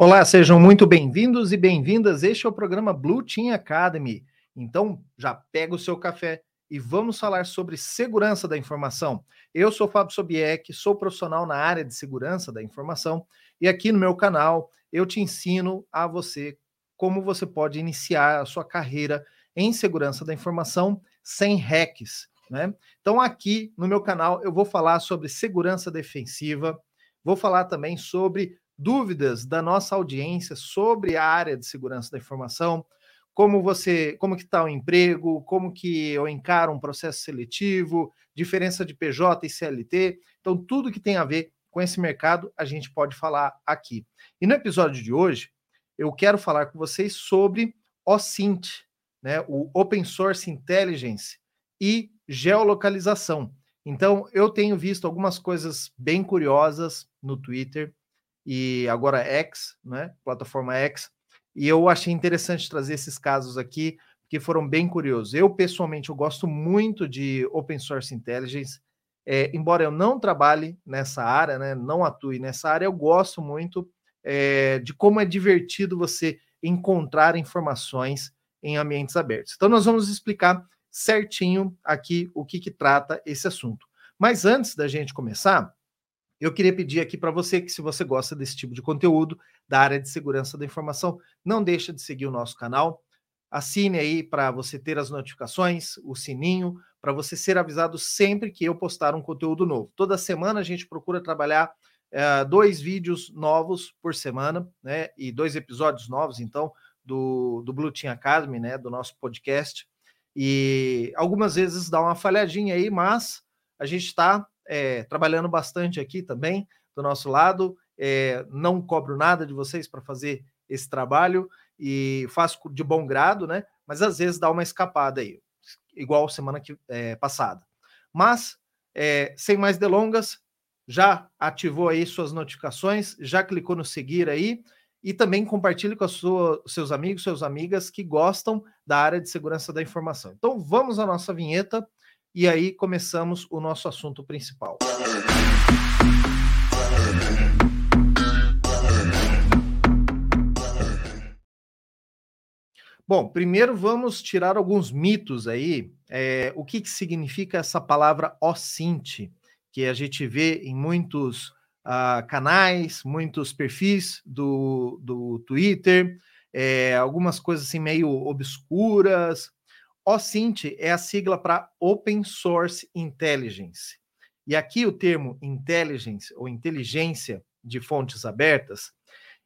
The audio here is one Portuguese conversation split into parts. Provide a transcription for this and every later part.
Olá, sejam muito bem-vindos e bem-vindas. Este é o programa Blue Team Academy. Então, já pega o seu café e vamos falar sobre segurança da informação. Eu sou Fábio Sobieck, sou profissional na área de segurança da informação e aqui no meu canal eu te ensino a você como você pode iniciar a sua carreira em segurança da informação sem hacks. Né? Então, aqui no meu canal eu vou falar sobre segurança defensiva, vou falar também sobre dúvidas da nossa audiência sobre a área de segurança da informação, como você, como que está o emprego, como que eu encaro um processo seletivo, diferença de PJ e CLT. Então, tudo que tem a ver com esse mercado, a gente pode falar aqui. E no episódio de hoje, eu quero falar com vocês sobre OSINT, né, o Open Source Intelligence e geolocalização. Então, eu tenho visto algumas coisas bem curiosas no Twitter, e agora X, né? Plataforma X. E eu achei interessante trazer esses casos aqui, que foram bem curiosos. Eu, pessoalmente, eu gosto muito de Open Source Intelligence. É, embora eu não trabalhe nessa área, né, não atue nessa área, eu gosto muito é, de como é divertido você encontrar informações em ambientes abertos. Então, nós vamos explicar certinho aqui o que, que trata esse assunto. Mas antes da gente começar, eu queria pedir aqui para você que, se você gosta desse tipo de conteúdo da área de segurança da informação, não deixa de seguir o nosso canal. Assine aí para você ter as notificações, o sininho, para você ser avisado sempre que eu postar um conteúdo novo. Toda semana a gente procura trabalhar é, dois vídeos novos por semana, né? E dois episódios novos, então, do, do Blue Team Academy, né? Do nosso podcast. E algumas vezes dá uma falhadinha aí, mas a gente está é, trabalhando bastante aqui também do nosso lado. É, não cobro nada de vocês para fazer esse trabalho e faço de bom grado, né? Mas às vezes dá uma escapada aí, igual semana que, é, passada. Mas, sem mais delongas, já ativou aí suas notificações, já clicou no seguir aí e também compartilhe com sua, seus amigos, suas amigas que gostam da área de segurança da informação. Então vamos à nossa vinheta e aí começamos o nosso assunto principal. Bom, primeiro vamos tirar alguns mitos aí. É, o que, que significa essa palavra OSINT, que a gente vê em muitos uh, canais, muitos perfis do, do Twitter, é, algumas coisas assim meio obscuras, OSINT é a sigla para Open Source Intelligence. E aqui o termo intelligence ou inteligência de fontes abertas,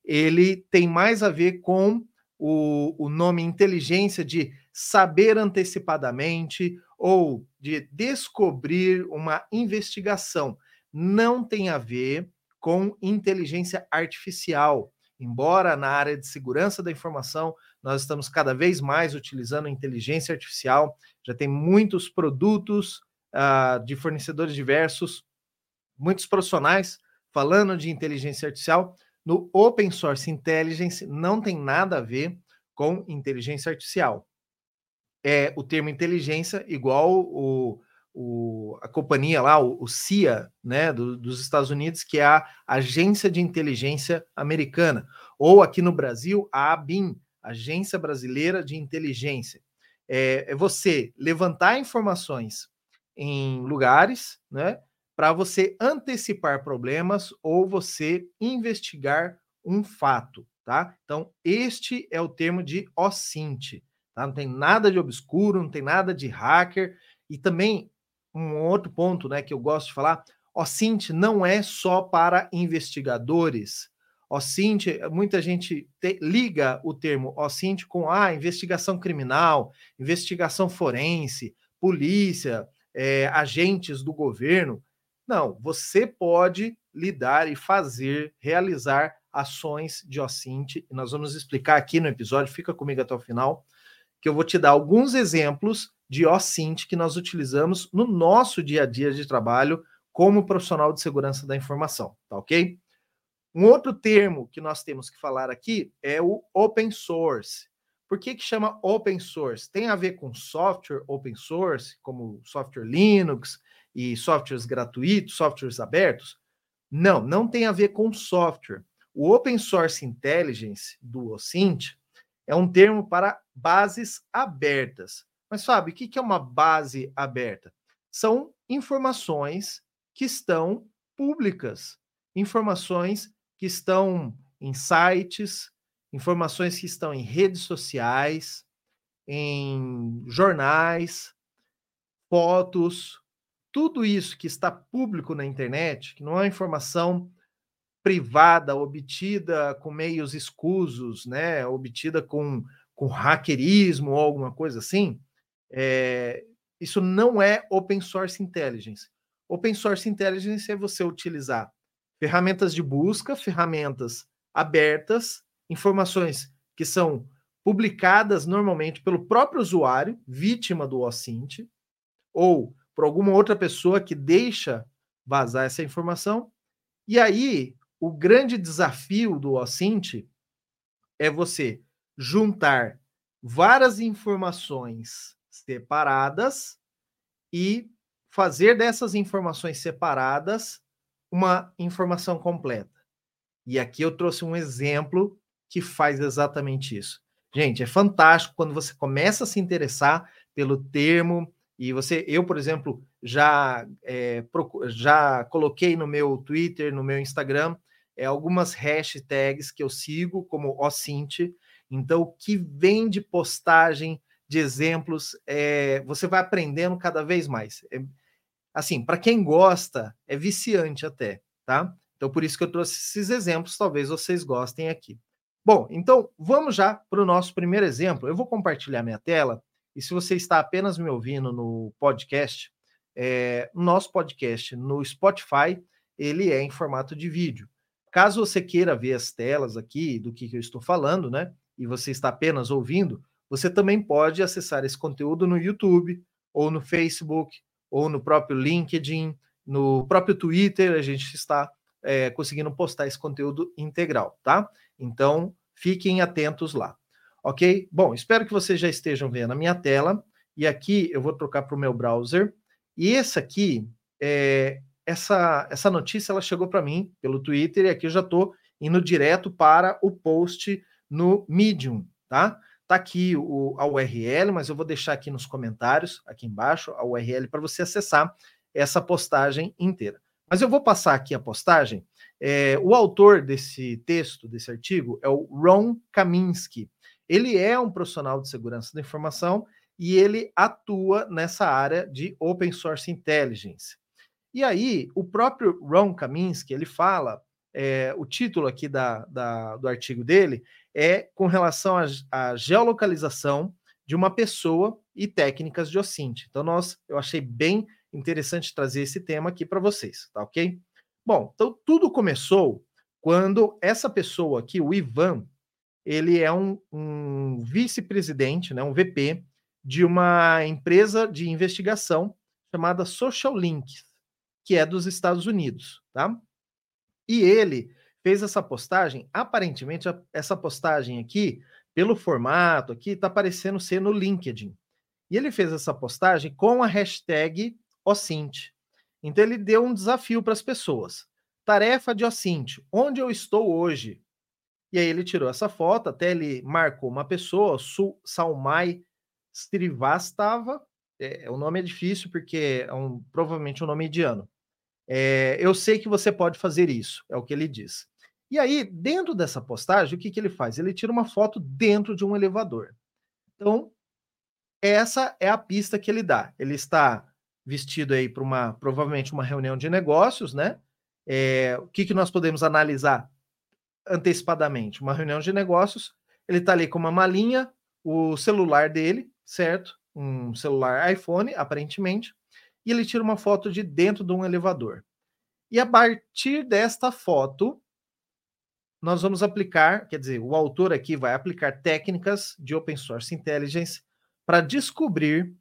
ele tem mais a ver com o, o nome inteligência de saber antecipadamente ou de descobrir uma investigação. Não tem a ver com inteligência artificial. Embora na área de segurança da informação nós estamos cada vez mais utilizando inteligência artificial, já tem muitos produtos uh, de fornecedores diversos, muitos profissionais falando de inteligência artificial. No Open Source Intelligence não tem nada a ver com inteligência artificial. É o termo inteligência igual o, o, a companhia lá, o, o CIA, né, do, dos Estados Unidos, que é a Agência de Inteligência Americana, ou aqui no Brasil, a ABIN, Agência Brasileira de Inteligência. É, é você levantar informações em lugares, né, para você antecipar problemas ou você investigar um fato, tá? Então, este é o termo de OSINT, tá? Não tem nada de obscuro, não tem nada de hacker e também um outro ponto, né, que eu gosto de falar, OSINT não é só para investigadores, OSINT, muita gente te, liga o termo OSINT com a ah, investigação criminal, investigação forense, polícia, é, agentes do governo. Não, você pode lidar e fazer, realizar ações de OSINT. Nós vamos explicar aqui no episódio, fica comigo até o final, que eu vou te dar alguns exemplos de OSINT que nós utilizamos no nosso dia a dia de trabalho como profissional de segurança da informação, tá ok? Um outro termo que nós temos que falar aqui é o open source. Por que, que chama open source? Tem a ver com software open source, como software Linux e softwares gratuitos, softwares abertos? Não, não tem a ver com software. o Open Source Intelligence do OSINT é um termo para bases abertas. Mas, Fábio, o que é uma base aberta? São informações que estão públicas, informações que estão em sites, informações que estão em redes sociais, em jornais, fotos, tudo isso que está público na internet, que não é informação privada obtida com meios escusos, né, obtida com, com hackerismo ou alguma coisa assim, é, isso não é open source intelligence. Open source intelligence é você utilizar ferramentas de busca, ferramentas abertas, informações que são publicadas normalmente pelo próprio usuário, vítima do OSINT, ou por alguma outra pessoa que deixa vazar essa informação. E aí, o grande desafio do OSINT é você juntar várias informações separadas e fazer dessas informações separadas uma informação completa. E aqui eu trouxe um exemplo que faz exatamente isso. Gente, é fantástico quando você começa a se interessar pelo termo e você, eu, por exemplo, já é, já coloquei no meu Twitter, no meu Instagram, é, algumas hashtags que eu sigo como OSINT. Então, o que vem de postagem de exemplos, é, você vai aprendendo cada vez mais. É, assim, para quem gosta, é viciante até, tá? Então, por isso que eu trouxe esses exemplos, talvez vocês gostem aqui. Bom, então vamos já para o nosso primeiro exemplo. Eu vou compartilhar minha tela, e se você está apenas me ouvindo no podcast, é, nosso podcast no Spotify, ele é em formato de vídeo. Caso você queira ver as telas aqui do que, que eu estou falando, né? E você está apenas ouvindo, você também pode acessar esse conteúdo no YouTube, ou no Facebook, ou no próprio LinkedIn, no próprio Twitter, a gente está é, conseguindo postar esse conteúdo integral, tá? Então, fiquem atentos lá, ok? Bom, espero que vocês já estejam vendo a minha tela, e aqui eu vou trocar para o meu browser, e esse aqui, é, essa, essa notícia, ela chegou para mim pelo Twitter, e aqui eu já estou indo direto para o post no Medium, tá? Tá aqui o, a URL, mas eu vou deixar aqui nos comentários, aqui embaixo, a URL para você acessar essa postagem inteira. Mas eu vou passar aqui a postagem. É, o autor desse texto, desse artigo, é o Ron Kaminsky. Ele é um profissional de segurança da informação e ele atua nessa área de Open Source Intelligence. E aí, o próprio Ron Kaminsky, ele fala, é, o título aqui da, da, do artigo dele é com relação à geolocalização de uma pessoa e técnicas de OSINT. Então, nós, eu achei bem interessante trazer esse tema aqui para vocês, tá ok? Bom, então tudo começou quando essa pessoa aqui, o Ivan, ele é um, um vice-presidente, né, um VP, de uma empresa de investigação chamada Social Links, que é dos Estados Unidos, tá? E ele fez essa postagem, aparentemente essa postagem aqui, pelo formato aqui, está parecendo ser no LinkedIn. E ele fez essa postagem com a hashtag OSINT. Então ele deu um desafio para as pessoas. Tarefa de OSINT, onde eu estou hoje? E aí ele tirou essa foto, até ele marcou uma pessoa, Su Salmai Srivastava, é, o nome é difícil porque é um, provavelmente um nome indiano. É, eu sei que você pode fazer isso, é o que ele diz. E aí, dentro dessa postagem, o que, que ele faz? Ele tira uma foto dentro de um elevador. Então, essa é a pista que ele dá. Ele está vestido aí para uma, provavelmente, uma reunião de negócios, né? É, o que, que nós podemos analisar antecipadamente? Uma reunião de negócios, ele está ali com uma malinha, o celular dele, certo? Um celular iPhone, aparentemente, e ele tira uma foto de dentro de um elevador. E a partir desta foto, nós vamos aplicar, quer dizer, o autor aqui vai aplicar técnicas de open source intelligence para descobrir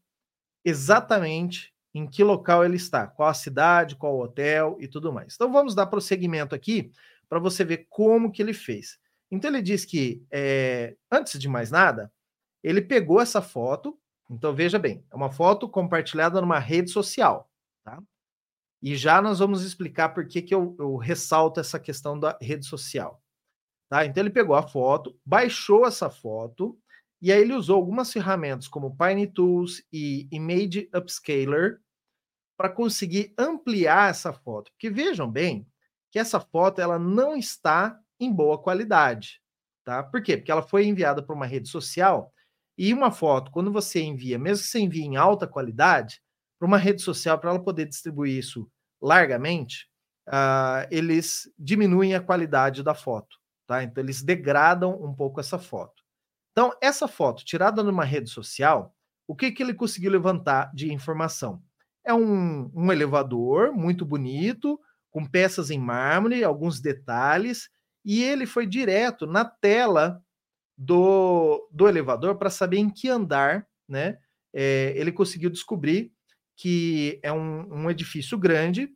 exatamente em que local ele está, qual a cidade, qual o hotel e tudo mais. Então vamos dar prosseguimento aqui para você ver como que ele fez. Então ele diz que, é, antes de mais nada, ele pegou essa foto, então veja bem, é uma foto compartilhada numa rede social, tá? E já nós vamos explicar por que, que eu, eu ressalto essa questão da rede social. Tá? Então ele pegou a foto, baixou essa foto e aí ele usou algumas ferramentas como Pine Tools e Image Upscaler para conseguir ampliar essa foto. Porque vejam bem que essa foto ela não está em boa qualidade, tá? Por quê? Porque ela foi enviada para uma rede social e uma foto, quando você envia, mesmo que você envie em alta qualidade, para uma rede social, para ela poder distribuir isso largamente, uh, eles diminuem a qualidade da foto, tá? Então eles degradam um pouco essa foto. Então, essa foto tirada numa rede social, o que, que ele conseguiu levantar de informação? É um, um elevador muito bonito, com peças em mármore, alguns detalhes, e ele foi direto na tela do, do elevador para saber em que andar, né? É, ele conseguiu descobrir que é um, um edifício grande,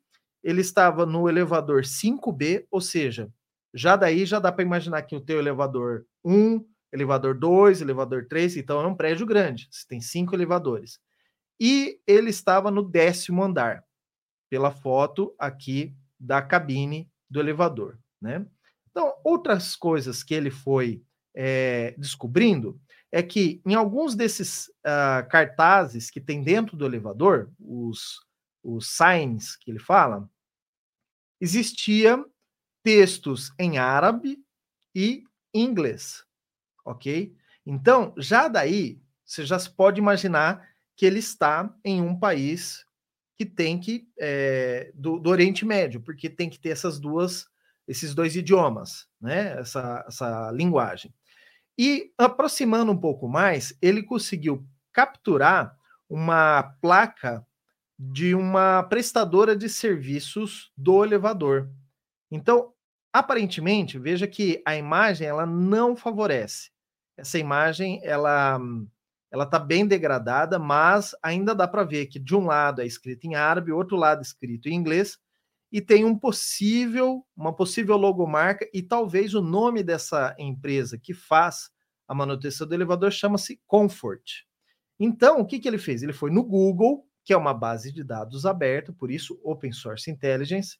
ele estava no elevador 5B, ou seja, já daí já dá para imaginar que o teu elevador 1, elevador 2, elevador 3, então é um prédio grande, você tem cinco elevadores. E ele estava no décimo andar, pela foto aqui da cabine do elevador, né? Então, outras coisas que ele foi é, descobrindo é que em alguns desses uh, cartazes que tem dentro do elevador, os, os signs que ele fala, existia textos em árabe e inglês, ok? Então, já daí, você já pode imaginar que ele está em um país que tem que é, do, do, Oriente Médio, porque tem que ter essas duas, esses dois idiomas, né? Essa, essa linguagem. E aproximando um pouco mais, ele conseguiu capturar uma placa de uma prestadora de serviços do elevador. Então, aparentemente, veja que a imagem ela não favorece. Essa imagem ela ela está bem degradada, mas ainda dá para ver que de um lado é escrito em árabe, outro lado é escrito em inglês, e tem um possível, uma possível logomarca, e talvez o nome dessa empresa que faz a manutenção do elevador chama-se Comfort. Então, o que, que ele fez? Ele foi no Google, que é uma base de dados aberta, por isso Open Source Intelligence,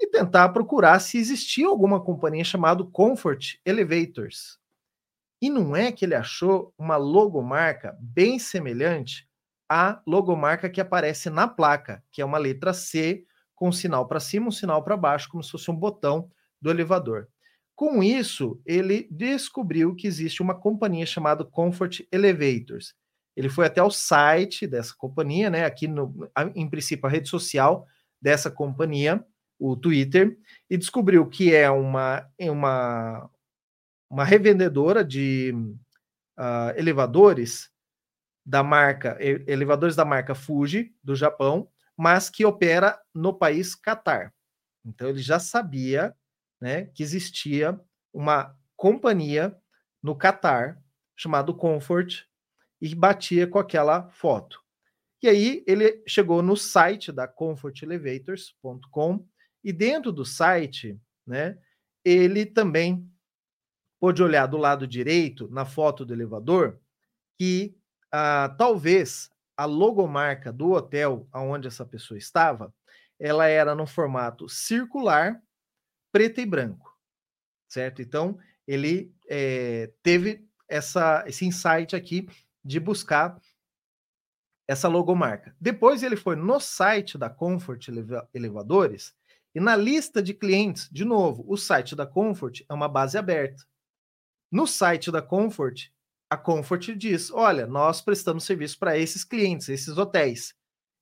e tentar procurar se existia alguma companhia chamada Comfort Elevators. E não é que ele achou uma logomarca bem semelhante à logomarca que aparece na placa, que é uma letra C com um sinal para cima, um sinal para baixo, como se fosse um botão do elevador. Com isso, ele descobriu que existe uma companhia chamada Comfort Elevators. Ele foi até o site dessa companhia, né? Aqui no, em princípio, a rede social dessa companhia, o Twitter, e descobriu que é uma, uma, uma revendedora de uh, elevadores da marca elevadores da marca Fuji do Japão, mas que opera no país Catar. Então ele já sabia, né, que existia uma companhia no Catar chamado Comfort e batia com aquela foto. E aí ele chegou no site da comfortelevators.com e dentro do site, né, ele também pôde olhar do lado direito, na foto do elevador, que ah, talvez a logomarca do hotel onde essa pessoa estava, ela era no formato circular, preto e branco, certo? Então, ele é, teve essa, esse insight aqui de buscar essa logomarca. Depois ele foi no site da Comfort Elevadores e na lista de clientes, de novo, o site da Comfort é uma base aberta. No site da Comfort, a Comfort diz: olha, nós prestamos serviço para esses clientes, esses hotéis.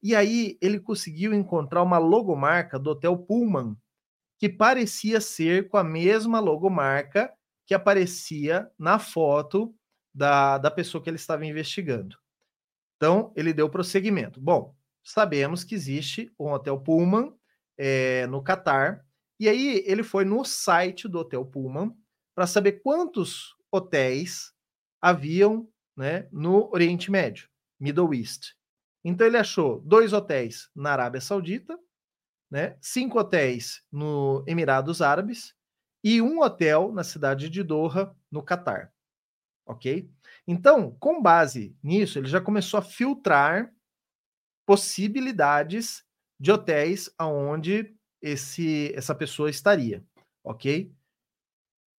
E aí ele conseguiu encontrar uma logomarca do Hotel Pullman que parecia ser com a mesma logomarca que aparecia na foto da, da pessoa que ele estava investigando. Então, ele deu prosseguimento. Bom, sabemos que existe um Hotel Pullman é, no Catar, e aí ele foi no site do Hotel Pullman para saber quantos hotéis haviam né, no Oriente Médio, Middle East. Então ele achou dois hotéis na Arábia Saudita, né, cinco hotéis no Emirados Árabes e um hotel na cidade de Doha, no Catar. Ok? Então, com base nisso, ele já começou a filtrar possibilidades de hotéis aonde esse essa pessoa estaria, ok?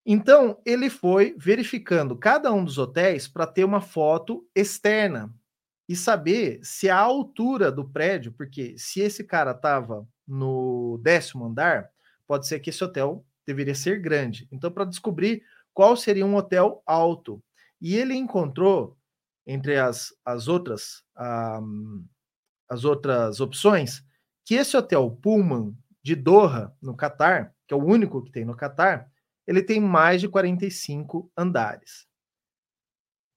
Então, ele foi verificando cada um dos hotéis para ter uma foto externa e saber se a altura do prédio, porque se esse cara estava no décimo andar, pode ser que esse hotel deveria ser grande. Então, para descobrir qual seria um hotel alto. E ele encontrou, entre as, as outras um, as outras opções, que esse hotel Pullman de Doha, no Catar, que é o único que tem no Catar, ele tem mais de 45 andares.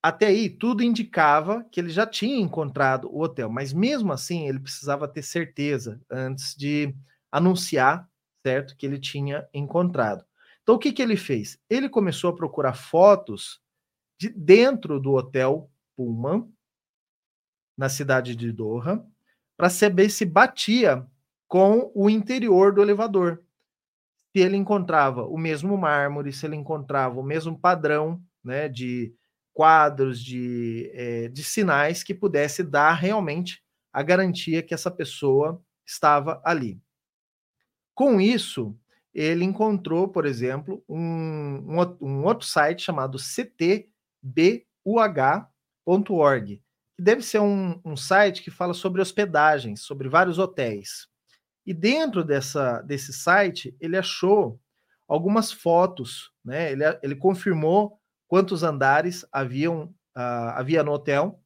Até aí, tudo indicava que ele já tinha encontrado o hotel, mas mesmo assim, ele precisava ter certeza antes de anunciar, certo, que ele tinha encontrado. Então, o que, que ele fez? Ele começou a procurar fotos de dentro do hotel Pullman, na cidade de Doha, para saber se batia com o interior do elevador se ele encontrava o mesmo mármore, se ele encontrava o mesmo padrão né, de quadros, de, é, de sinais que pudesse dar realmente a garantia que essa pessoa estava ali. Com isso, ele encontrou, por exemplo, um, um, um outro site chamado ctbuh.org, que deve ser um, um site que fala sobre hospedagens, sobre vários hotéis. E dentro dessa, desse site, ele achou algumas fotos, né? Ele, ele confirmou quantos andares haviam, uh, havia no hotel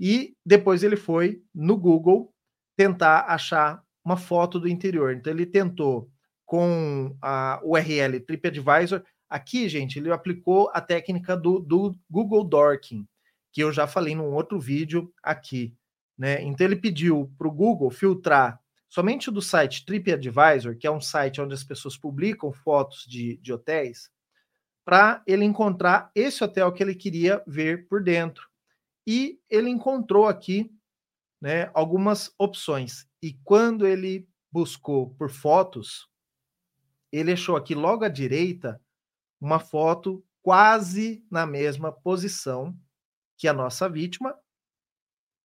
e depois ele foi no Google tentar achar uma foto do interior. Então ele tentou com a URL TripAdvisor. Aqui, gente, ele aplicou a técnica do, do Google Dorking, que eu já falei num outro vídeo aqui. Né? Então ele pediu para o Google filtrar somente do site TripAdvisor, que é um site onde as pessoas publicam fotos de, de hotéis, para ele encontrar esse hotel que ele queria ver por dentro. E ele encontrou aqui né, algumas opções. E quando ele buscou por fotos, ele achou aqui logo à direita uma foto quase na mesma posição que a nossa vítima,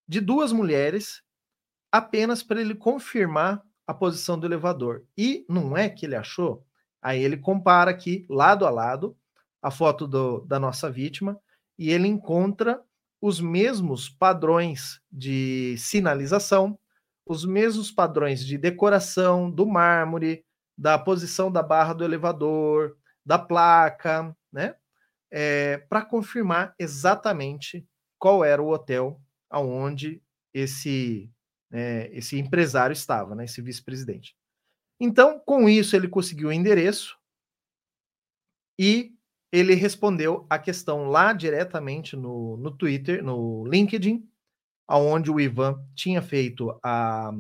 de duas mulheres apenas para ele confirmar a posição do elevador. E não é que ele achou? Aí ele compara aqui, lado a lado, a foto do, da nossa vítima e ele encontra os mesmos padrões de sinalização, os mesmos padrões de decoração do mármore, da posição da barra do elevador, da placa, né? É, para confirmar exatamente qual era o hotel aonde esse é, esse empresário estava, né, esse vice-presidente. Então, com isso, ele conseguiu o endereço e ele respondeu a questão lá diretamente no, no Twitter, no LinkedIn, aonde o Ivan tinha feito a,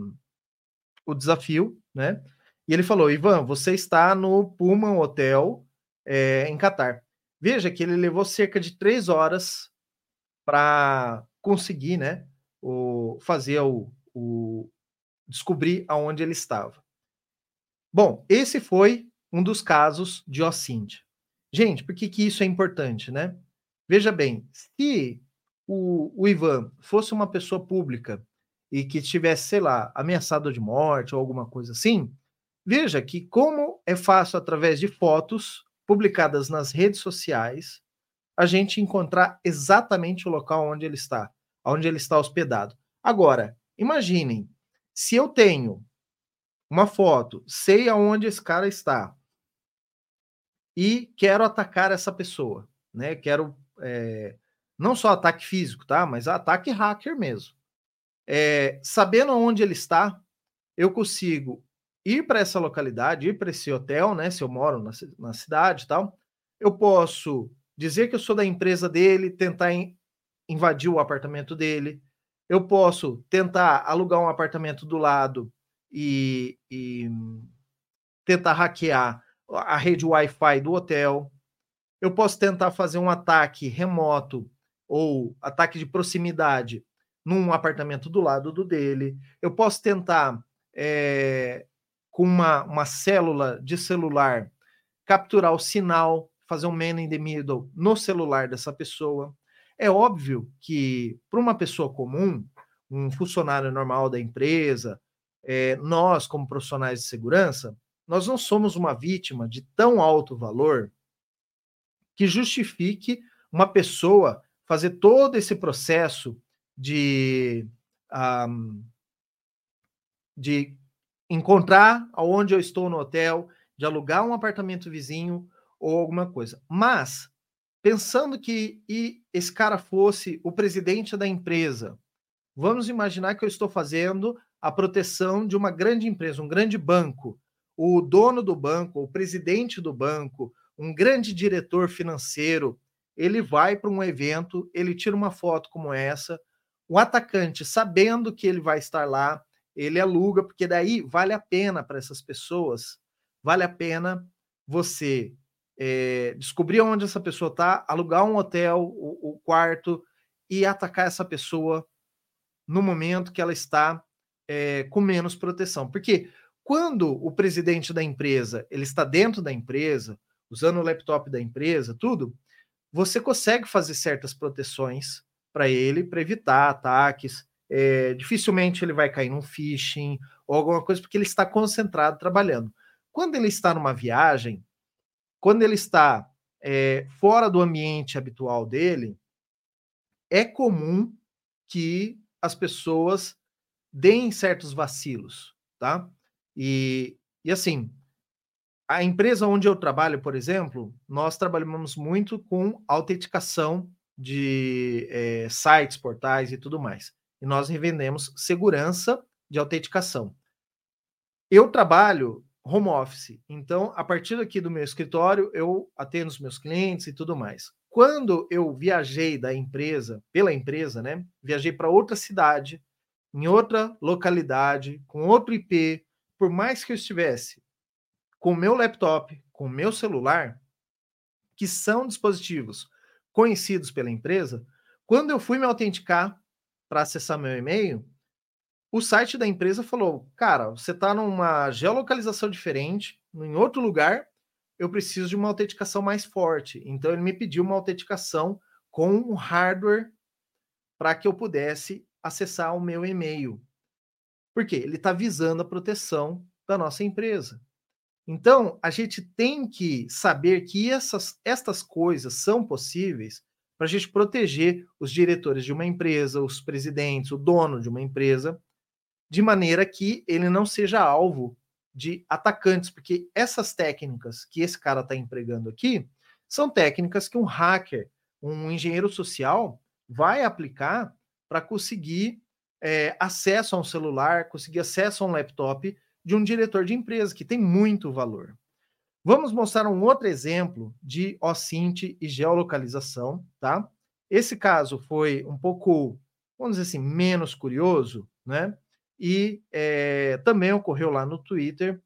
o desafio, né? E ele falou: Ivan, você está no Pullman Hotel é, em Catar. Veja que ele levou cerca de três horas para conseguir, né? O, fazer o, o descobrir aonde ele estava. Bom, esse foi um dos casos de Ocíndia. Gente, por que, que isso é importante, né? Veja bem, se o, o Ivan fosse uma pessoa pública e que tivesse, sei lá, ameaçado de morte ou alguma coisa assim, veja que como é fácil através de fotos publicadas nas redes sociais a gente encontrar exatamente o local onde ele está, onde ele está hospedado. Agora, Imaginem, se eu tenho uma foto, sei aonde esse cara está e quero atacar essa pessoa, né? Quero é, não só ataque físico, tá? Mas ataque hacker mesmo. É, sabendo onde ele está, eu consigo ir para essa localidade, ir para esse hotel, né? Se eu moro na, na cidade e tal, eu posso dizer que eu sou da empresa dele, tentar in, invadir o apartamento dele, eu posso tentar alugar um apartamento do lado e, e tentar hackear a rede Wi-Fi do hotel. Eu posso tentar fazer um ataque remoto ou ataque de proximidade num apartamento do lado do dele. Eu posso tentar, é, com uma, uma célula de celular, capturar o sinal, fazer um man in the middle no celular dessa pessoa. É óbvio que, para uma pessoa comum, um funcionário normal da empresa, é, nós, como profissionais de segurança, nós não somos uma vítima de tão alto valor que justifique uma pessoa fazer todo esse processo de, um, de encontrar aonde eu estou no hotel, de alugar um apartamento vizinho ou alguma coisa. Mas, pensando que esse cara fosse o presidente da empresa, vamos imaginar que eu estou fazendo a proteção de uma grande empresa, um grande banco. O dono do banco, o presidente do banco, um grande diretor financeiro, ele vai para um evento, ele tira uma foto como essa, o atacante, sabendo que ele vai estar lá, ele aluga, porque daí vale a pena para essas pessoas, vale a pena você é, descobrir onde essa pessoa está, alugar um hotel, o, o, quarto e atacar essa pessoa no momento que ela está é, com menos proteção. Porque quando o presidente da empresa ele está dentro da empresa, usando o laptop da empresa, tudo, você consegue fazer certas proteções para ele, para evitar ataques. É, dificilmente ele vai cair num phishing ou alguma coisa, porque ele está concentrado trabalhando. Quando ele está numa viagem, quando ele está é, fora do ambiente habitual dele, é comum que as pessoas deem certos vacilos, tá? E, e assim, a empresa onde eu trabalho, por exemplo, nós trabalhamos muito com autenticação de é, sites, portais e tudo mais. E nós revendemos segurança de autenticação. Eu trabalho home office, então a partir aqui do meu escritório eu atendo os meus clientes e tudo mais. Quando eu viajei da empresa, pela empresa, né? Viajei para outra cidade, em outra localidade, com outro IP, por mais que eu estivesse com meu laptop, com meu celular, que são dispositivos conhecidos pela empresa, quando eu fui me autenticar para acessar meu e-mail, o site da empresa falou: cara, você está numa geolocalização diferente, em outro lugar, eu preciso de uma autenticação mais forte. Então, ele me pediu uma autenticação com um hardware para que eu pudesse acessar o meu e-mail. Por quê? Ele está visando a proteção da nossa empresa. Então, a gente tem que saber que essas, estas coisas são possíveis para a gente proteger os diretores de uma empresa, os presidentes, o dono de uma empresa, de maneira que ele não seja alvo de atacantes, porque essas técnicas que esse cara está empregando aqui são técnicas que um hacker, um engenheiro social, vai aplicar para conseguir é, acesso a um celular, conseguir acesso a um laptop de um diretor de empresa, que tem muito valor. Vamos mostrar um outro exemplo de OSINT e geolocalização, tá? Esse caso foi um pouco, vamos dizer assim, menos curioso, né? E é, também ocorreu lá no Twitter,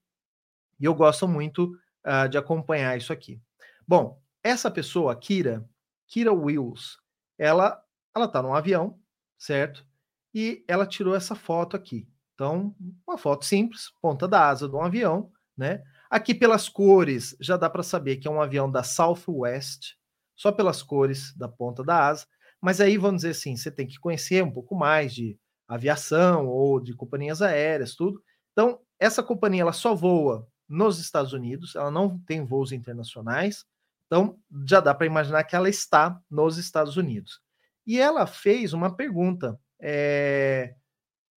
e eu gosto muito uh, de acompanhar isso aqui. Bom, essa pessoa, Kira, Kira Wills, ela ela está num avião, certo? E ela tirou essa foto aqui. Então, uma foto simples, ponta da asa de um avião, né? Aqui pelas cores já dá para saber que é um avião da Southwest, só pelas cores da ponta da asa. Mas aí vamos dizer assim, você tem que conhecer um pouco mais de aviação ou de companhias aéreas, tudo. Então, essa companhia ela só voa nos Estados Unidos, ela não tem voos internacionais. Então, já dá para imaginar que ela está nos Estados Unidos. E ela fez uma pergunta. É,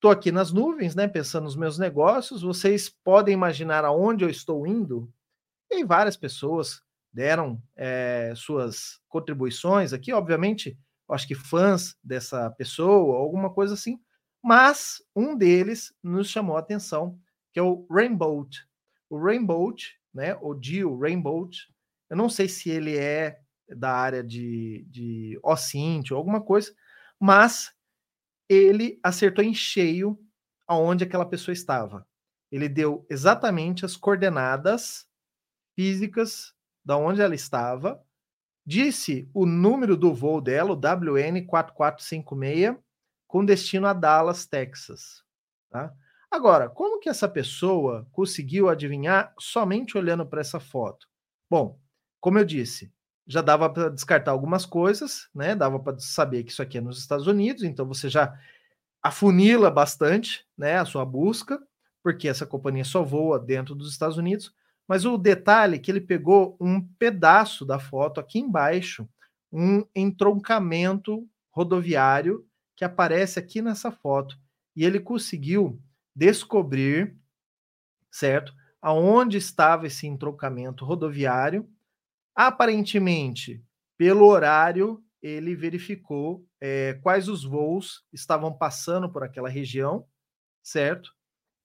Estou aqui nas nuvens, né, pensando nos meus negócios. Vocês podem imaginar aonde eu estou indo? E várias pessoas deram é, suas contribuições aqui, obviamente, acho que fãs dessa pessoa, alguma coisa assim, mas um deles nos chamou a atenção, que é o Rainbow. O Rainbow, né, o Gil Rainbow, eu não sei se ele é da área de, de OSINT ou alguma coisa, mas ele acertou em cheio aonde aquela pessoa estava. Ele deu exatamente as coordenadas físicas da onde ela estava, disse o número do voo dela, o WN4456, com destino a Dallas, Texas. Tá? Agora, como que essa pessoa conseguiu adivinhar somente olhando para essa foto? Bom, como eu disse, já dava para descartar algumas coisas, né? Dava para saber que isso aqui é nos Estados Unidos, então você já afunila bastante, né, a sua busca, porque essa companhia só voa dentro dos Estados Unidos, Mas o detalhe é que ele pegou um pedaço da foto aqui embaixo, um entroncamento rodoviário que aparece aqui nessa foto. E ele conseguiu descobrir, certo? Aonde estava esse entroncamento rodoviário. Aparentemente, pelo horário, ele verificou é, quais os voos estavam passando por aquela região, certo?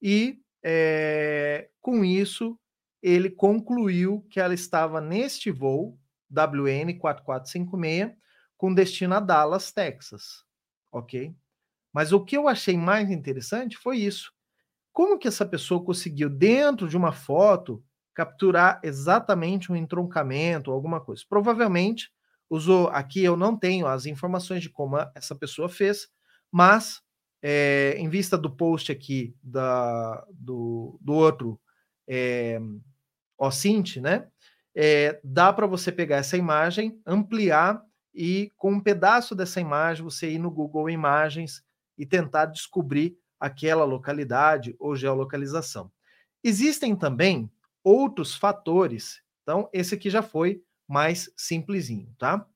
E é, com isso ele concluiu que ela estava neste voo WN 4456 com destino a Dallas, Texas, ok? Mas o que eu achei mais interessante foi isso. Como que essa pessoa conseguiu, dentro de uma foto, capturar exatamente um entroncamento, alguma coisa? Provavelmente usou, aqui eu não tenho as informações de como essa pessoa fez, mas é, em vista do post aqui da, do, do outro é, OSINT, né? É, dá para você pegar essa imagem, ampliar e com um pedaço dessa imagem você ir no Google Imagens e tentar descobrir aquela localidade ou geolocalização. Existem também outros fatores. Então, esse aqui já foi mais simplesinho, tá?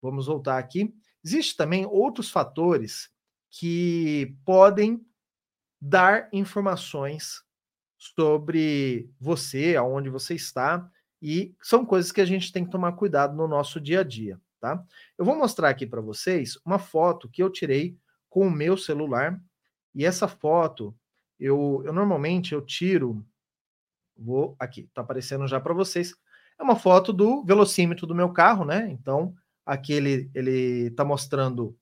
Vamos voltar aqui. Existem também outros fatores que podem dar informações sobre você, aonde você está, e são coisas que a gente tem que tomar cuidado no nosso dia a dia, tá? Eu vou mostrar aqui para vocês uma foto que eu tirei com o meu celular, e essa foto eu, eu normalmente eu tiro, vou aqui, tá aparecendo já para vocês, é uma foto do velocímetro do meu carro, né? Então, aqui ele ele tá mostrando,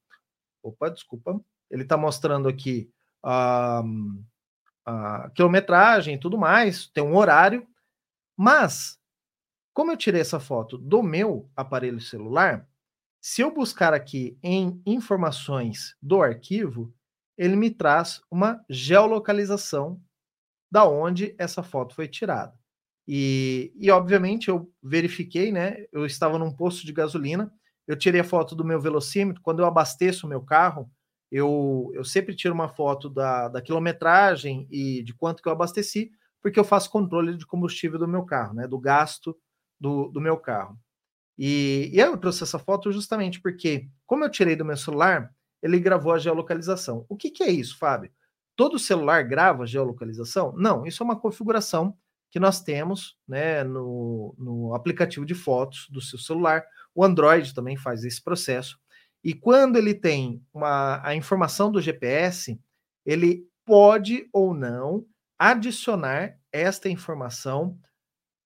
opa, desculpa, ele está mostrando aqui a, a quilometragem e tudo mais, tem um horário, mas como eu tirei essa foto do meu aparelho celular, se eu buscar aqui em informações do arquivo, ele me traz uma geolocalização da onde essa foto foi tirada. E, e obviamente eu verifiquei, né? Eu estava num posto de gasolina, eu tirei a foto do meu velocímetro. Quando eu abasteço o meu carro, eu, eu sempre tiro uma foto da, da quilometragem e de quanto que eu abasteci, porque eu faço controle de combustível do meu carro, né? Do gasto do, do meu carro. E, e eu trouxe essa foto justamente porque, como eu tirei do meu celular, ele gravou a geolocalização. O que, que é isso, Fábio? Todo celular grava geolocalização? Não, isso é uma configuração que nós temos né, no, no aplicativo de fotos do seu celular. O Android também faz esse processo. E quando ele tem uma, a informação do GPS, ele pode ou não adicionar esta informação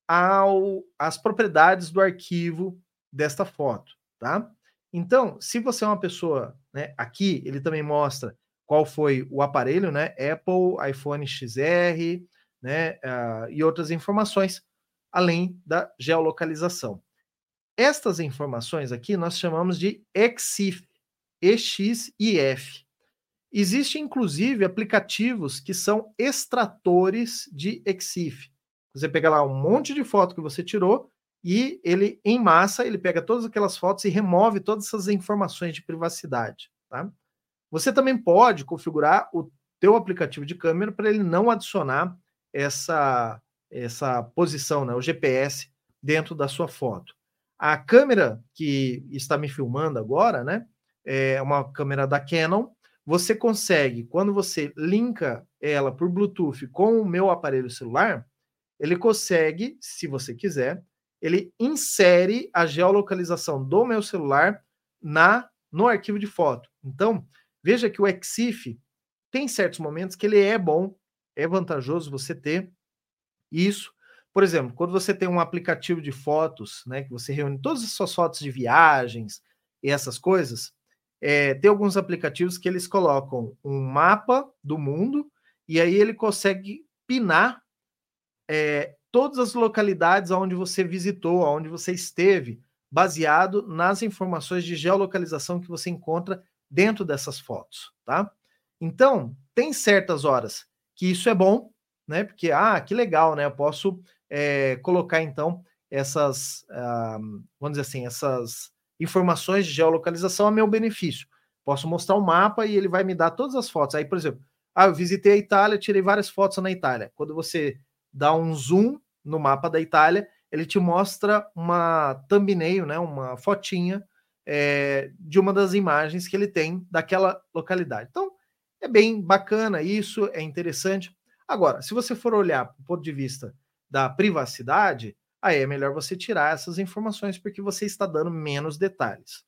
ao, às propriedades do arquivo desta foto, tá? Então, se você é uma pessoa, né, aqui ele também mostra qual foi o aparelho, né, Apple, iPhone XR, né, uh, e outras informações, além da geolocalização. Estas informações aqui nós chamamos de EXIF, EXIF. Existem, inclusive, aplicativos que são extratores de EXIF. Você pega lá um monte de foto que você tirou e ele, em massa, ele pega todas aquelas fotos e remove todas essas informações de privacidade. Tá? Você também pode configurar o teu aplicativo de câmera para ele não adicionar essa, essa posição, né, o GPS, dentro da sua foto. A câmera que está me filmando agora, né? É uma câmera da Canon. Você consegue, quando você linka ela por Bluetooth com o meu aparelho celular, ele consegue, se você quiser, ele insere a geolocalização do meu celular na no arquivo de foto. Então, veja que o Exif tem certos momentos que ele é bom, é vantajoso você ter isso, por exemplo, quando você tem um aplicativo de fotos, né, que você reúne todas as suas fotos de viagens e essas coisas, é, tem alguns aplicativos que eles colocam um mapa do mundo e aí ele consegue pinar é, todas as localidades onde você visitou, onde você esteve, baseado nas informações de geolocalização que você encontra dentro dessas fotos, tá? Então, tem certas horas que isso é bom, né? Porque, ah, que legal, né? Eu posso é, colocar então essas, uh, vamos dizer assim, essas informações de geolocalização a meu benefício. Posso mostrar o um mapa e ele vai me dar todas as fotos. Aí, por exemplo, ah, eu visitei a Itália, tirei várias fotos na Itália. Quando você dá um zoom no mapa da Itália, ele te mostra uma thumbnail, né, uma fotinha é, de uma das imagens que ele tem daquela localidade. Então, é bem bacana isso, é interessante. Agora, se você for olhar do ponto de vista da privacidade, aí é melhor você tirar essas informações porque você está dando menos detalhes.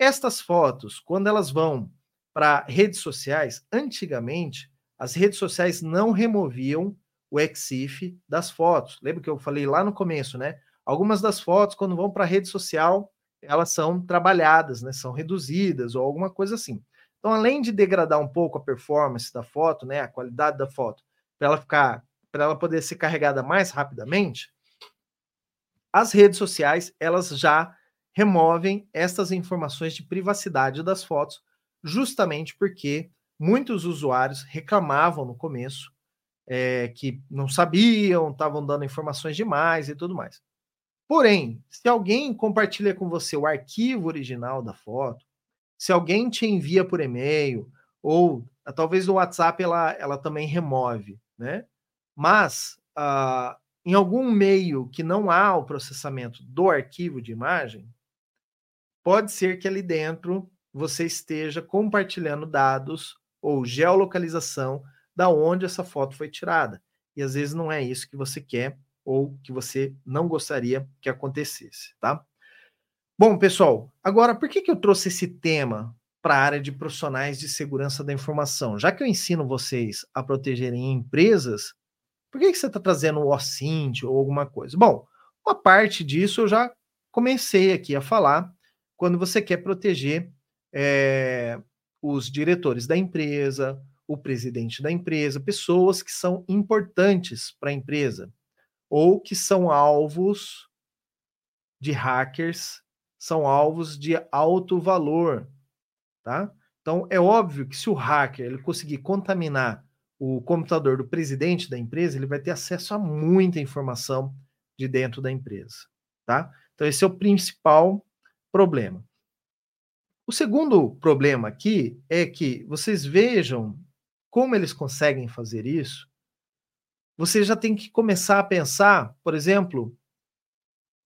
Estas fotos, quando elas vão para redes sociais, antigamente as redes sociais não removiam o EXIF das fotos. Lembra que eu falei lá no começo, né? Algumas das fotos, quando vão para a rede social, elas são trabalhadas, né? São reduzidas ou alguma coisa assim. Então, além de degradar um pouco a performance da foto, né, a qualidade da foto, para ela ficar, para ela poder ser carregada mais rapidamente, as redes sociais elas já removem estas informações de privacidade das fotos, justamente porque muitos usuários reclamavam no começo é, que não sabiam, estavam dando informações demais e tudo mais. Porém, se alguém compartilha com você o arquivo original da foto, se alguém te envia por e-mail, ou ah, talvez o WhatsApp ela, ela também remove, né? Mas uh, em algum meio que não há o processamento do arquivo de imagem, pode ser que ali dentro você esteja compartilhando dados ou geolocalização da onde essa foto foi tirada. E às vezes não é isso que você quer ou que você não gostaria que acontecesse, tá? Bom, pessoal, agora por que, que eu trouxe esse tema para a área de profissionais de segurança da informação? Já que eu ensino vocês a protegerem empresas, por que, que você está trazendo o OSINT ou alguma coisa? Bom, uma parte disso eu já comecei aqui a falar quando você quer proteger é, os diretores da empresa, o presidente da empresa, pessoas que são importantes para a empresa ou que são alvos de hackers, são alvos de alto valor, tá? Então é óbvio que se o hacker ele conseguir contaminar o computador do presidente da empresa, ele vai ter acesso a muita informação de dentro da empresa, tá? Então esse é o principal problema. O segundo problema aqui é que vocês vejam como eles conseguem fazer isso, você já tem que começar a pensar, por exemplo,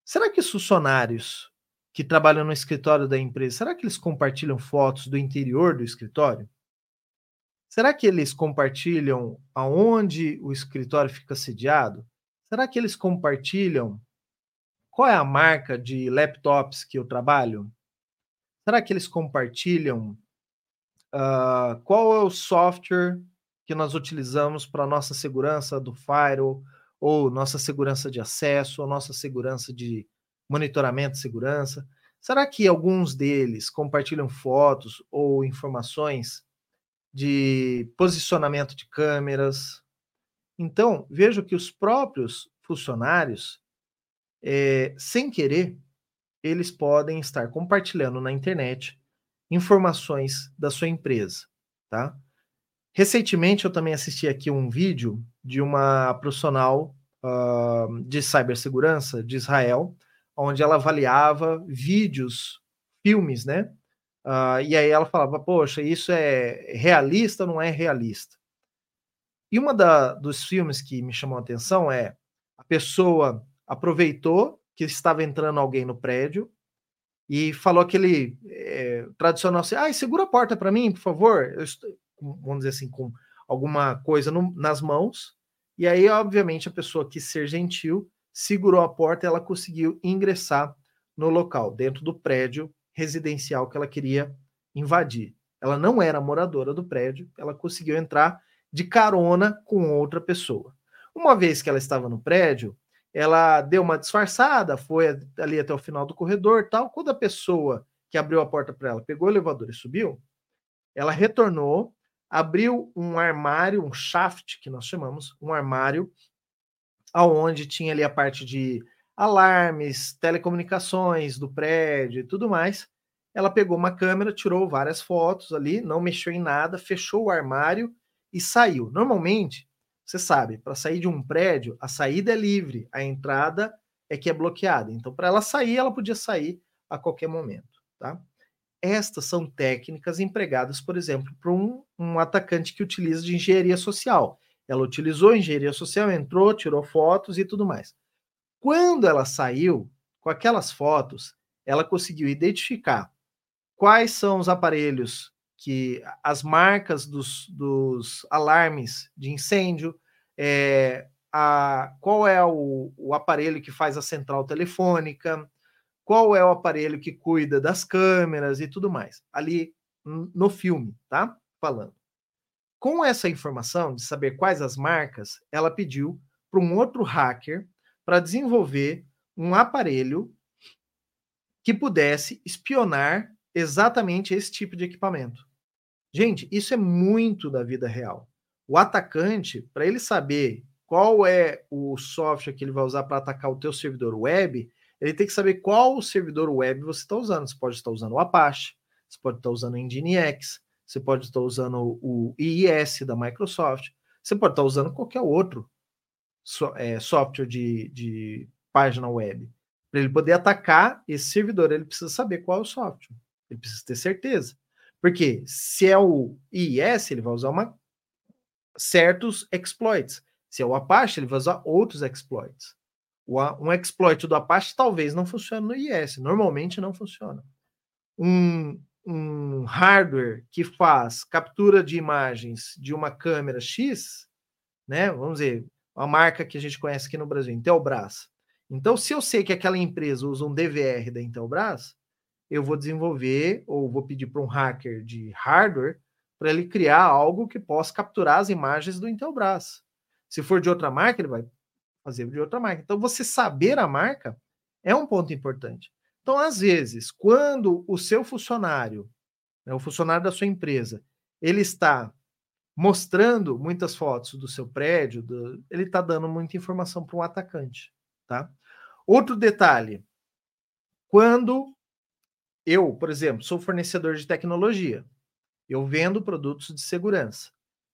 será que os funcionários que trabalham no escritório da empresa, será que eles compartilham fotos do interior do escritório? Será que eles compartilham aonde o escritório fica sediado? Será que eles compartilham qual é a marca de laptops que eu trabalho? Será que eles compartilham uh, qual é o software que nós utilizamos para nossa segurança do firewall, ou nossa segurança de acesso, ou nossa segurança de monitoramento de segurança? Será que alguns deles compartilham fotos ou informações de posicionamento de câmeras? Então, vejo que os próprios funcionários, é, sem querer, eles podem estar compartilhando na internet informações da sua empresa, tá? Recentemente eu também assisti aqui um vídeo de uma profissional uh, de cibersegurança de Israel, onde ela avaliava vídeos, filmes, né? Uh, e aí ela falava, poxa, isso é realista ou não é realista? E uma da, dos filmes que me chamou a atenção é a pessoa aproveitou que estava entrando alguém no prédio e falou aquele é, tradicional assim, ah, segura a porta para mim, por favor. Eu estou, vamos dizer assim, com alguma coisa no, nas mãos. E aí, obviamente, a pessoa quis ser gentil, segurou a porta e ela conseguiu ingressar no local, dentro do prédio residencial que ela queria invadir. Ela não era moradora do prédio, ela conseguiu entrar de carona com outra pessoa. Uma vez que ela estava no prédio, ela deu uma disfarçada, foi ali até o final do corredor, tal. Quando a pessoa que abriu a porta para ela pegou o elevador e subiu, ela retornou, abriu um armário, um shaft que nós chamamos, um armário aonde tinha ali a parte de alarmes, telecomunicações do prédio e tudo mais. Ela pegou uma câmera, tirou várias fotos ali, não mexeu em nada, fechou o armário e saiu. Normalmente, você sabe, para sair de um prédio, a saída é livre, a entrada é que é bloqueada. Então, para ela sair, ela podia sair a qualquer momento, tá? Estas são técnicas empregadas, por exemplo, por um, um atacante que utiliza de engenharia social. Ela utilizou engenharia social, entrou, tirou fotos e tudo mais. Quando ela saiu, com aquelas fotos, ela conseguiu identificar quais são os aparelhos que as marcas dos, dos alarmes de incêndio, é, a, qual é o, o aparelho que faz a central telefônica, qual é o aparelho que cuida das câmeras e tudo mais. Ali no filme, tá? Falando. Com essa informação de saber quais as marcas, ela pediu para um outro hacker para desenvolver um aparelho que pudesse espionar exatamente esse tipo de equipamento. Gente, isso é muito da vida real. O atacante, para ele saber qual é o software que ele vai usar para atacar o teu servidor web, ele tem que saber qual servidor web você está usando. Você pode estar usando o Apache, você pode estar usando o Nginx, você pode estar usando o IIS da Microsoft, você pode estar usando qualquer outro é, software de, de página web. Para ele poder atacar esse servidor, ele precisa saber qual é o software. Ele precisa ter certeza. Porque se é o IIS, ele vai usar uma, certos exploits. Se é o Apache, ele vai usar outros exploits. Um exploit do Apache talvez não funcione no IIS, normalmente não funciona. Um, um hardware que faz captura de imagens de uma câmera X, né? Vamos dizer, uma marca que a gente conhece aqui no Brasil, Intelbras. Então, se eu sei que aquela empresa usa um DVR da Intelbras, eu vou desenvolver ou vou pedir para um hacker de hardware para ele criar algo que possa capturar as imagens do Intelbras. Se for de outra marca, ele vai fazer de outra marca. Então, você saber a marca é um ponto importante. Então, às vezes, quando o seu funcionário, né, o funcionário da sua empresa, ele está mostrando muitas fotos do seu prédio, do, ele está dando muita informação para um atacante, tá? Outro detalhe, quando eu, por exemplo, sou fornecedor de tecnologia, eu vendo produtos de segurança.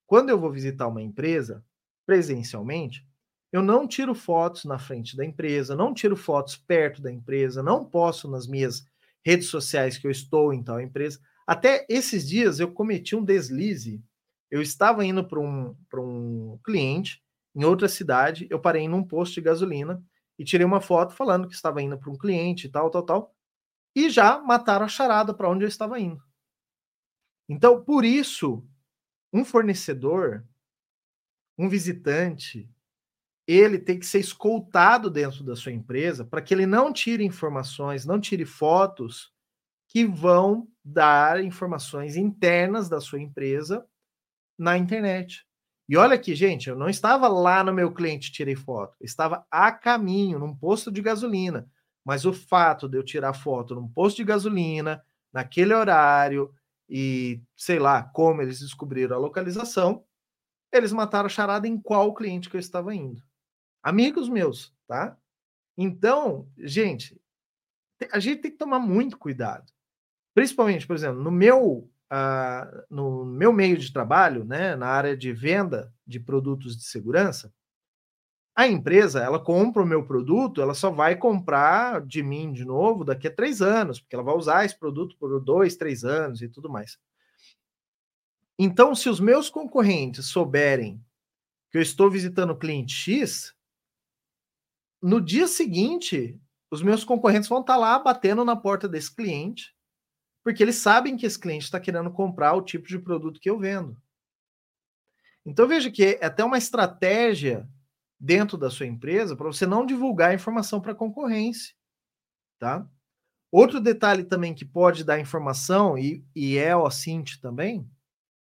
Quando eu vou visitar uma empresa presencialmente, eu não tiro fotos na frente da empresa, não tiro fotos perto da empresa, não posto nas minhas redes sociais que eu estou em tal empresa. Até esses dias eu cometi um deslize. Eu estava indo para um, um cliente em outra cidade, eu parei num posto de gasolina e tirei uma foto falando que estava indo para um cliente e tal, tal, tal e já mataram a charada para onde eu estava indo. Então, por isso, um fornecedor, um visitante, ele tem que ser escoltado dentro da sua empresa para que ele não tire informações, não tire fotos que vão dar informações internas da sua empresa na internet. E olha aqui, gente, eu não estava lá no meu cliente tirei foto, eu estava a caminho, num posto de gasolina. Mas o fato de eu tirar foto num posto de gasolina, naquele horário, e sei lá como eles descobriram a localização, eles mataram a charada em qual cliente que eu estava indo. Amigos meus, tá? Então, gente, a gente tem que tomar muito cuidado. Principalmente, por exemplo, no meu, uh, no meu meio de trabalho, né, na área de venda de produtos de segurança, a empresa, ela compra o meu produto, ela só vai comprar de mim de novo daqui a três anos, porque ela vai usar esse produto por dois, três anos e tudo mais. Então, se os meus concorrentes souberem que eu estou visitando o cliente X, no dia seguinte, os meus concorrentes vão estar lá batendo na porta desse cliente, porque eles sabem que esse cliente está querendo comprar o tipo de produto que eu vendo. Então, veja que é até uma estratégia dentro da sua empresa para você não divulgar a informação para a concorrência, tá? Outro detalhe também que pode dar informação, e, e é o Cint também,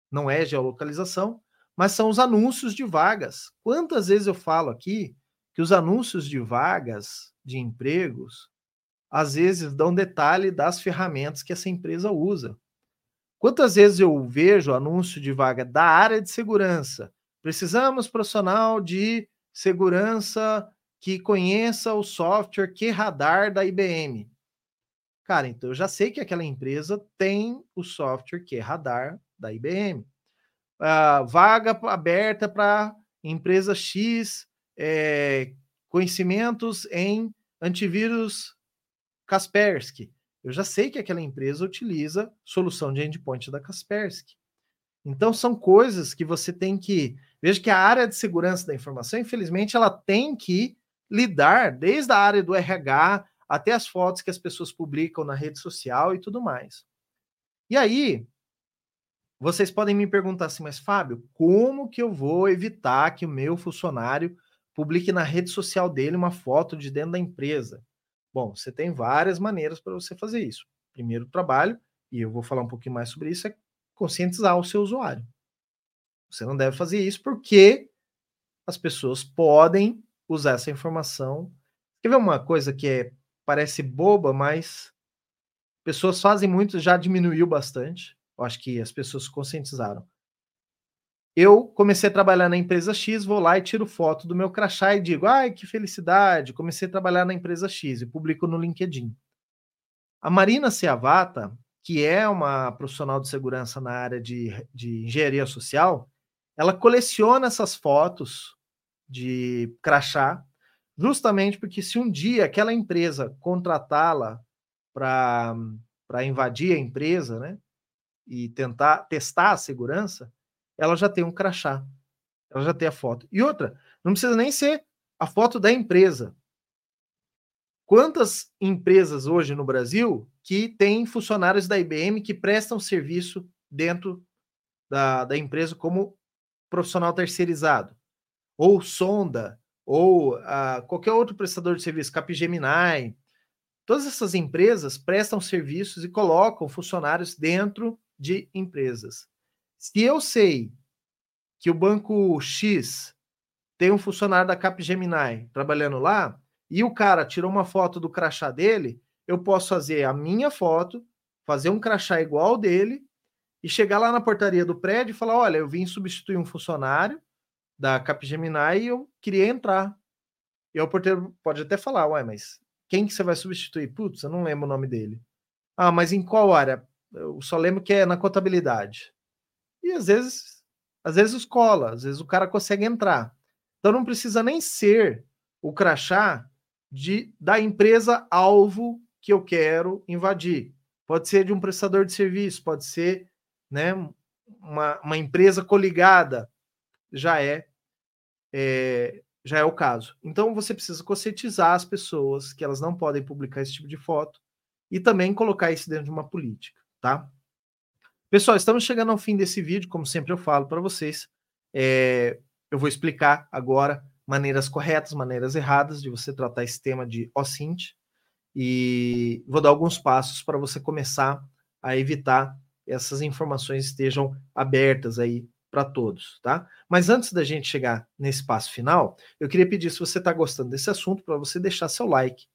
não é geolocalização, mas são os anúncios de vagas. Quantas vezes eu falo aqui que os anúncios de vagas de empregos às vezes dão detalhe das ferramentas que essa empresa usa. Quantas vezes eu vejo anúncio de vaga da área de segurança? Precisamos profissional de segurança que conheça o software QRadar da IBM. Cara, então eu já sei que aquela empresa tem o software QRadar da IBM. Uh, ah, vaga aberta para empresa X, é, conhecimentos em antivírus Kaspersky. Eu já sei que aquela empresa utiliza solução de endpoint da Kaspersky. Então são coisas que você tem que Veja que a área de segurança da informação, infelizmente, ela tem que lidar desde a área do RH até as fotos que as pessoas publicam na rede social e tudo mais. E aí, vocês podem me perguntar assim, mas Fábio, como que eu vou evitar que o meu funcionário publique na rede social dele uma foto de dentro da empresa? Bom, você tem várias maneiras para você fazer isso. Primeiro trabalho, e eu vou falar um pouquinho mais sobre isso, é conscientizar o seu usuário. Você não deve fazer isso porque as pessoas podem usar essa informação. Quer ver uma coisa que é, parece boba, mas pessoas fazem muito, já diminuiu bastante. Eu acho que as pessoas conscientizaram. Eu comecei a trabalhar na empresa X, vou lá e tiro foto do meu crachá e digo: ai, que felicidade, comecei a trabalhar na empresa X e publico no LinkedIn. A Marina Seavata, que é uma profissional de segurança na área de, de engenharia social, ela coleciona essas fotos de crachá, justamente porque se um dia aquela empresa contratá-la para invadir a empresa, né, e tentar testar a segurança, ela já tem um crachá, ela já tem a foto. E outra, não precisa nem ser a foto da empresa. Quantas empresas hoje no Brasil que têm funcionários da IBM que prestam serviço dentro da, da empresa como profissional terceirizado? Ou Sonda, ou uh, qualquer outro prestador de serviço, Capgemini. Todas essas empresas prestam serviços e colocam funcionários dentro de empresas. Se eu sei que o banco X tem um funcionário da Capgemini trabalhando lá, e o cara tirou uma foto do crachá dele, eu posso fazer a minha foto, fazer um crachá igual dele e chegar lá na portaria do prédio e falar: olha, eu vim substituir um funcionário da Capgemini e eu queria entrar. E o porteiro pode até falar: ué, mas quem que você vai substituir? Putz, eu não lembro o nome dele. Ah, mas em qual área? Eu só lembro que é na contabilidade. E às vezes, às vezes cola, às vezes o cara consegue entrar. Então não precisa nem ser o crachá de, da empresa alvo que eu quero invadir. Pode ser de um prestador de serviço, pode ser né, uma, uma empresa coligada, já é, é, já é o caso. Então você precisa conscientizar as pessoas que elas não podem publicar esse tipo de foto e também colocar isso dentro de uma política, tá? Pessoal, estamos chegando ao fim desse vídeo, como sempre eu falo para vocês. É, eu vou explicar agora maneiras corretas, maneiras erradas de você tratar esse tema de OSINT e vou dar alguns passos para você começar a evitar essas informações estejam abertas aí para todos, tá? Mas antes da gente chegar nesse passo final, eu queria pedir se você está gostando desse assunto para você deixar seu like,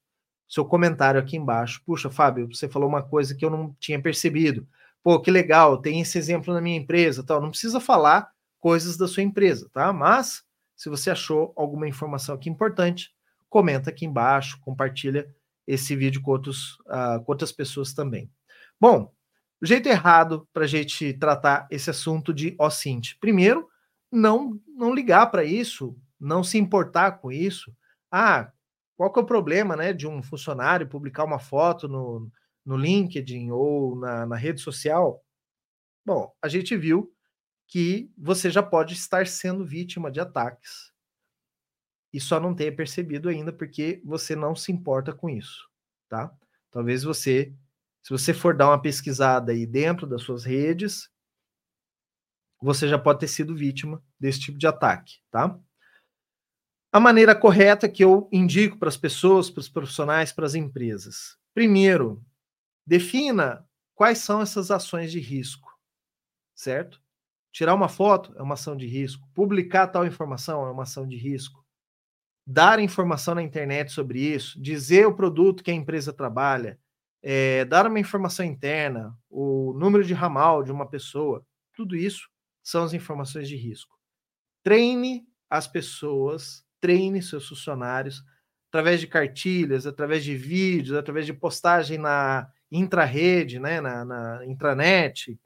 seu comentário aqui embaixo. Puxa, Fábio, você falou uma coisa que eu não tinha percebido pô, que legal, tem esse exemplo na minha empresa, tal. Não precisa falar coisas da sua empresa, tá? Mas se você achou alguma informação aqui importante, comenta aqui embaixo, compartilha esse vídeo com, outros, uh, com outras pessoas também. Bom, o jeito errado para a gente tratar esse assunto de OSINT. Primeiro, não, não ligar para isso, não se importar com isso. Ah, qual que é o problema né, de um funcionário publicar uma foto no, no LinkedIn ou na, na rede social, bom, a gente viu que você já pode estar sendo vítima de ataques e só não tenha percebido ainda porque você não se importa com isso, tá? Talvez você, se você for dar uma pesquisada aí dentro das suas redes, você já pode ter sido vítima desse tipo de ataque, tá? A maneira correta que eu indico para as pessoas, para os profissionais, para as empresas. Primeiro, Defina quais são essas ações de risco, certo? Tirar uma foto é uma ação de risco, publicar tal informação é uma ação de risco, dar informação na internet sobre isso, dizer o produto que a empresa trabalha, é, dar uma informação interna, o número de ramal de uma pessoa, tudo isso são as informações de risco. Treine as pessoas, treine seus funcionários através de cartilhas, através de vídeos, através de postagem na intra-rede, né, na, na intranet,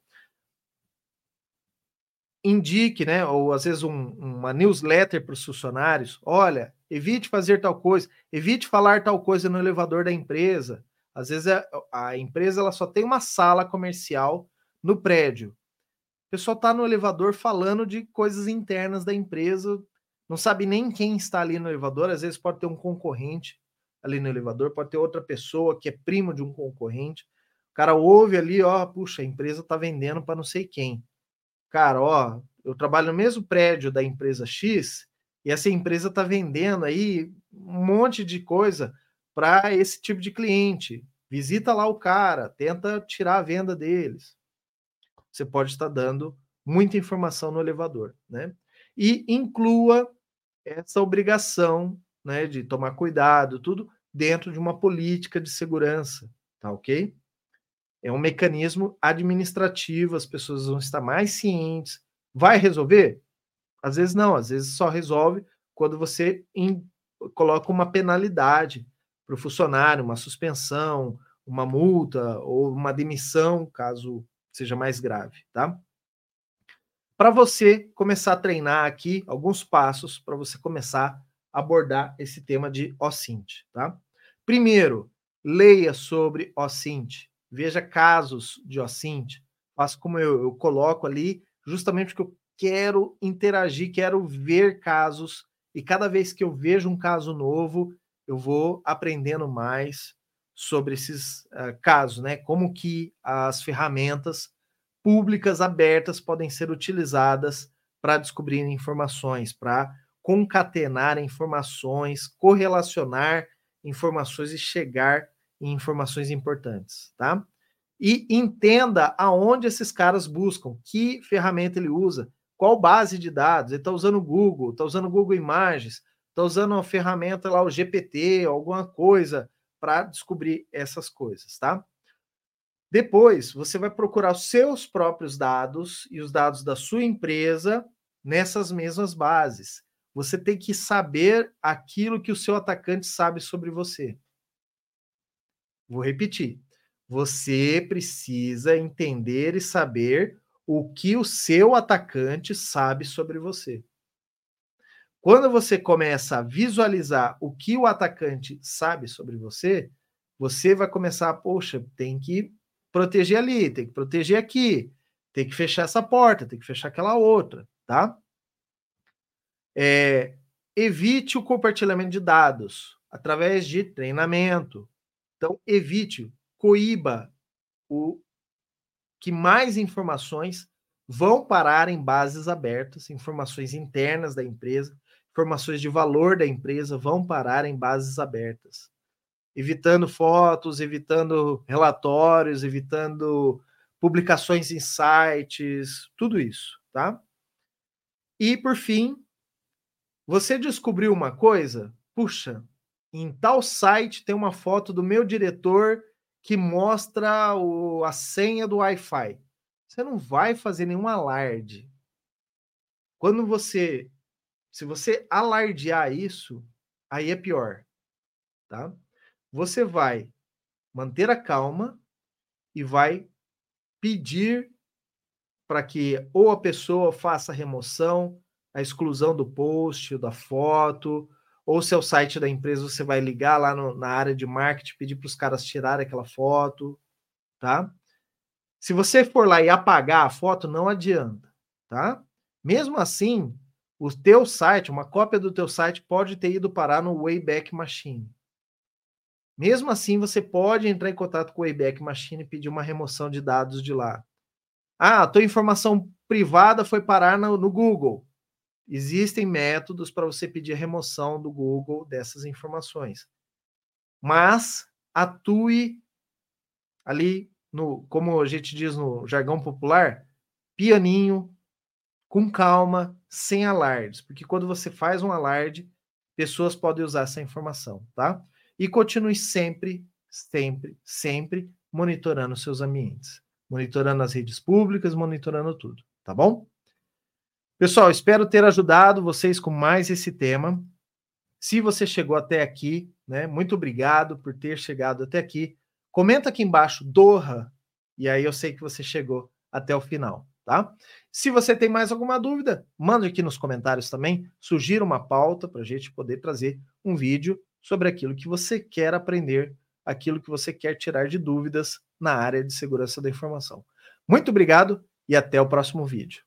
indique, né, ou às vezes um, uma newsletter para os funcionários, olha, evite fazer tal coisa, evite falar tal coisa no elevador da empresa. Às vezes a, a empresa ela só tem uma sala comercial no prédio. O pessoal está no elevador falando de coisas internas da empresa, não sabe nem quem está ali no elevador, às vezes pode ter um concorrente ali no elevador, pode ter outra pessoa que é primo de um concorrente. O cara ouve ali, ó, puxa, a empresa está vendendo para não sei quem. Cara, ó, eu trabalho no mesmo prédio da empresa X e essa empresa está vendendo aí um monte de coisa para esse tipo de cliente. Visita lá o cara, tenta tirar a venda deles. Você pode estar dando muita informação no elevador, né? E inclua essa obrigação, né, de tomar cuidado, tudo dentro de uma política de segurança, tá ok? É um mecanismo administrativo, as pessoas vão estar mais cientes. Vai resolver? Às vezes não, às vezes só resolve quando você in, coloca uma penalidade para o funcionário, uma suspensão, uma multa ou uma demissão, caso seja mais grave, tá? Para você começar a treinar aqui, alguns passos para você começar abordar esse tema de OSINT, tá? Primeiro, leia sobre OSINT, veja casos de OSINT, faça como eu, eu coloco ali, justamente porque eu quero interagir, quero ver casos, e cada vez que eu vejo um caso novo, eu vou aprendendo mais sobre esses uh, casos, né? Como que as ferramentas públicas abertas podem ser utilizadas para descobrir informações, para concatenar informações, correlacionar informações e chegar em informações importantes, tá? E entenda aonde esses caras buscam, que ferramenta ele usa, qual base de dados, ele está usando o Google, está usando o Google Imagens, está usando uma ferramenta lá, o GPT, alguma coisa, para descobrir essas coisas, tá? Depois, você vai procurar os seus próprios dados e os dados da sua empresa nessas mesmas bases. Você tem que saber aquilo que o seu atacante sabe sobre você. Vou repetir. Você precisa entender e saber o que o seu atacante sabe sobre você. Quando você começa a visualizar o que o atacante sabe sobre você, você vai começar, poxa, tem que proteger ali, tem que proteger aqui, tem que fechar essa porta, tem que fechar aquela outra, tá? É, evite o compartilhamento de dados através de treinamento. Então, evite, coíba o que mais informações vão parar em bases abertas, informações internas da empresa, informações de valor da empresa vão parar em bases abertas. Evitando fotos, evitando relatórios, evitando publicações em sites, tudo isso, tá? E por fim, você descobriu uma coisa? Puxa, em tal site tem uma foto do meu diretor que mostra o, a senha do Wi-Fi. Você não vai fazer nenhum alarde. Quando você se você alardear isso, aí é pior, tá? Você vai manter a calma e vai pedir para que ou a pessoa faça remoção, a exclusão do post, da foto, ou se é o site da empresa, você vai ligar lá no, na área de marketing, pedir para os caras tirarem aquela foto, tá? Se você for lá e apagar a foto, não adianta, tá? Mesmo assim, o teu site, uma cópia do teu site pode ter ido parar no Wayback Machine. Mesmo assim, você pode entrar em contato com o Wayback Machine e pedir uma remoção de dados de lá. Ah, a tua informação privada foi parar no, no Google. Existem métodos para você pedir remoção do Google dessas informações. Mas atue ali no, como a gente diz no jargão popular, pianinho, com calma, sem alardes, porque quando você faz um alarde, pessoas podem usar essa informação, tá? E continue sempre, sempre, sempre monitorando seus ambientes, monitorando as redes públicas, monitorando tudo, tá bom? Pessoal, espero ter ajudado vocês com mais esse tema. Se você chegou até aqui, né, muito obrigado por ter chegado até aqui. Comenta aqui embaixo, Doha, e aí eu sei que você chegou até o final tá? Se você tem mais alguma dúvida, manda aqui nos comentários também, sugira uma pauta para a gente poder trazer um vídeo sobre aquilo que você quer aprender, aquilo que você quer tirar de dúvidas na área de segurança da informação. Muito obrigado e até o próximo vídeo.